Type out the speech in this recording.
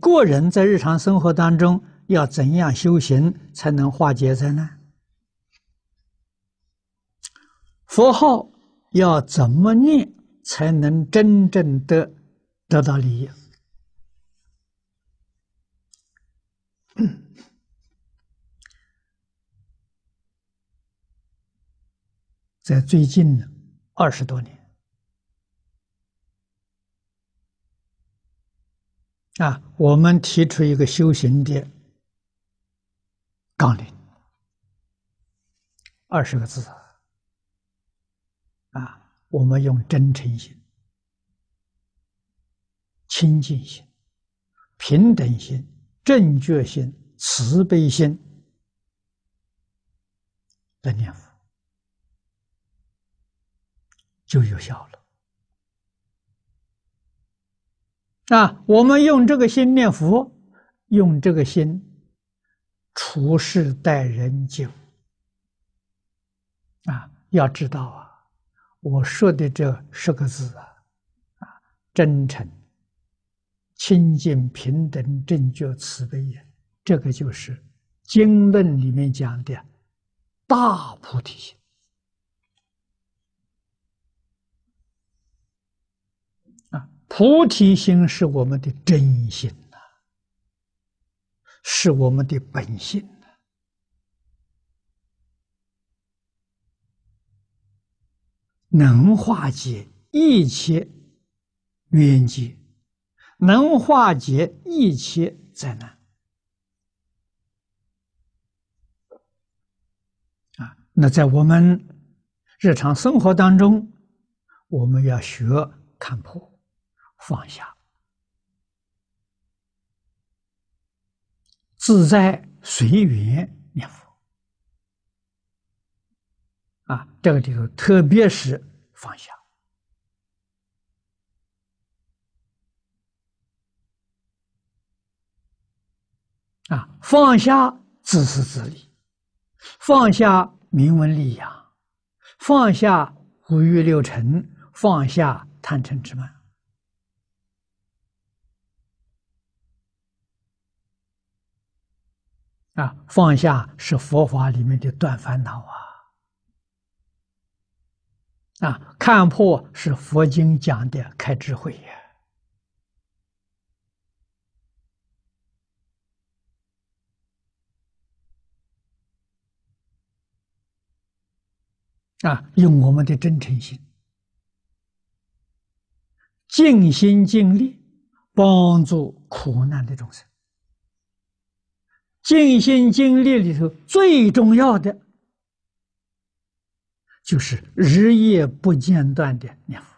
个人在日常生活当中要怎样修行才能化解灾难？佛号要怎么念才能真正的得到利益？在最近二十多年。啊，我们提出一个修行的纲领，二十个字啊，我们用真诚心、清净心、平等心、正觉心、慈悲心来念佛，就有效了。啊，我们用这个心念佛，用这个心处事待人接。啊，要知道啊，我说的这十个字啊，啊，真诚、清净、平等、正觉、慈悲也，这个就是经论里面讲的大菩提心。啊菩提心是我们的真心呐，是我们的本性呐，能化解一切冤结，能化解一切灾难。啊，那在我们日常生活当中，我们要学看破。放下，自在随缘念佛啊！这个地方特别是放下啊，放下自私自利，放下名闻利养，放下五欲六尘，放下贪嗔痴慢。啊，放下是佛法里面的断烦恼啊！啊，看破是佛经讲的开智慧呀！啊，用我们的真诚心，尽心尽力帮助苦难的众生。尽心尽力里头最重要的，就是日夜不间断的念佛。